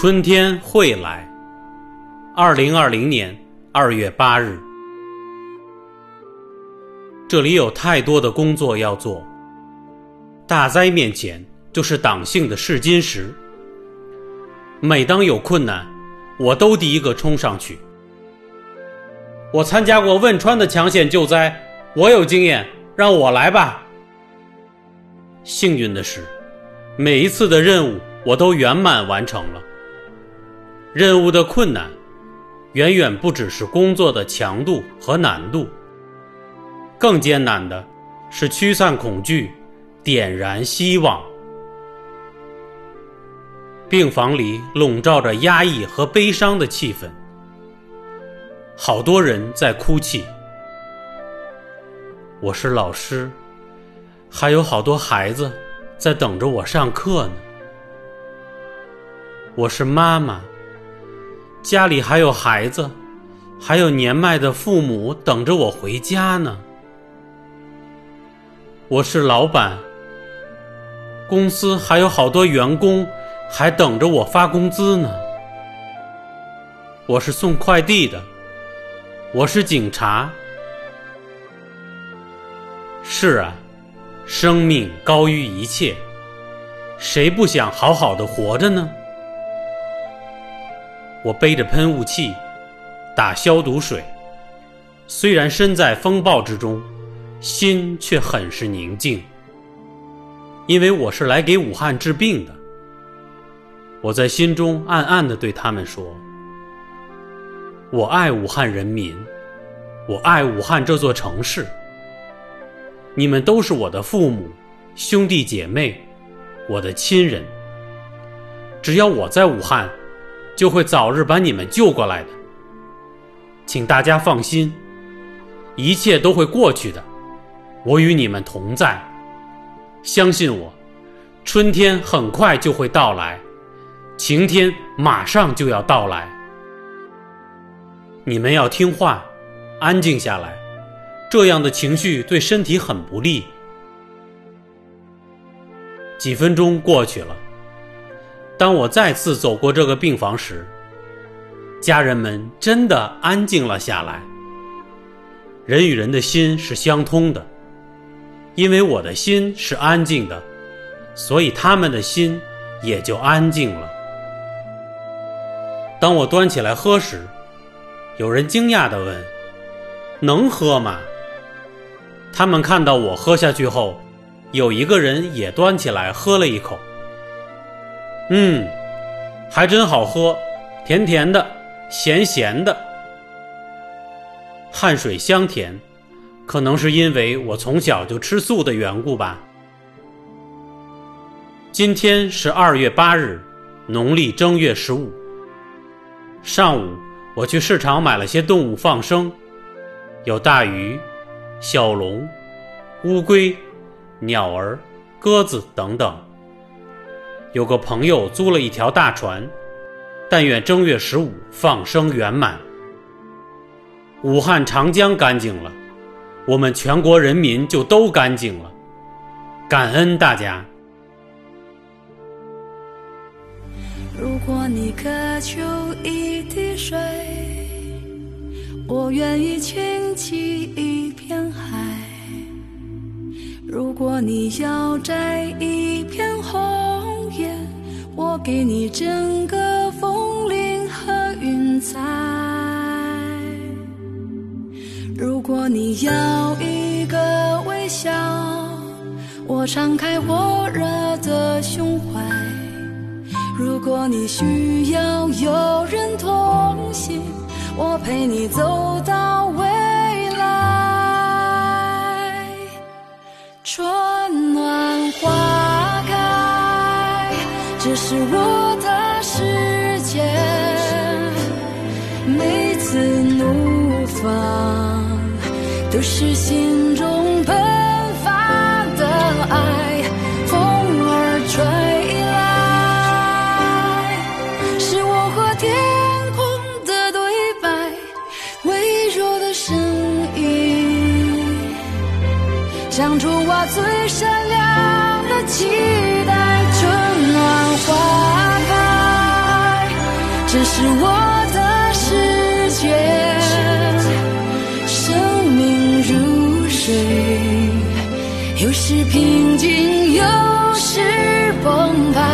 春天会来。二零二零年二月八日，这里有太多的工作要做。大灾面前，就是党性的试金石。每当有困难，我都第一个冲上去。我参加过汶川的抢险救灾，我有经验，让我来吧。幸运的是，每一次的任务我都圆满完成了。任务的困难，远远不只是工作的强度和难度，更艰难的是驱散恐惧，点燃希望。病房里笼罩着压抑和悲伤的气氛，好多人在哭泣。我是老师，还有好多孩子在等着我上课呢。我是妈妈。家里还有孩子，还有年迈的父母等着我回家呢。我是老板，公司还有好多员工还等着我发工资呢。我是送快递的，我是警察。是啊，生命高于一切，谁不想好好的活着呢？我背着喷雾器，打消毒水。虽然身在风暴之中，心却很是宁静。因为我是来给武汉治病的。我在心中暗暗地对他们说：“我爱武汉人民，我爱武汉这座城市。你们都是我的父母、兄弟姐妹，我的亲人。只要我在武汉。”就会早日把你们救过来的，请大家放心，一切都会过去的。我与你们同在，相信我，春天很快就会到来，晴天马上就要到来。你们要听话，安静下来，这样的情绪对身体很不利。几分钟过去了。当我再次走过这个病房时，家人们真的安静了下来。人与人的心是相通的，因为我的心是安静的，所以他们的心也就安静了。当我端起来喝时，有人惊讶地问：“能喝吗？”他们看到我喝下去后，有一个人也端起来喝了一口。嗯，还真好喝，甜甜的，咸咸的，汗水香甜，可能是因为我从小就吃素的缘故吧。今天是二月八日，农历正月十五。上午我去市场买了些动物放生，有大鱼、小龙、乌龟、鸟儿、鸽子等等。有个朋友租了一条大船，但愿正月十五放生圆满。武汉长江干净了，我们全国人民就都干净了。感恩大家。如果你渴求一滴水，我愿意倾起一片海；如果你要摘一片红。我给你整个风铃和云彩。如果你要一个微笑，我敞开火热的胸怀。如果你需要有人同行，我陪你走到未这是我的世界，每次怒放都是心中喷发的爱，风儿吹来，是我和天空的对白，微弱的声音，讲出我最善良。期待春暖。花开，这是我的世界。生命如水，有时平静，有时澎湃。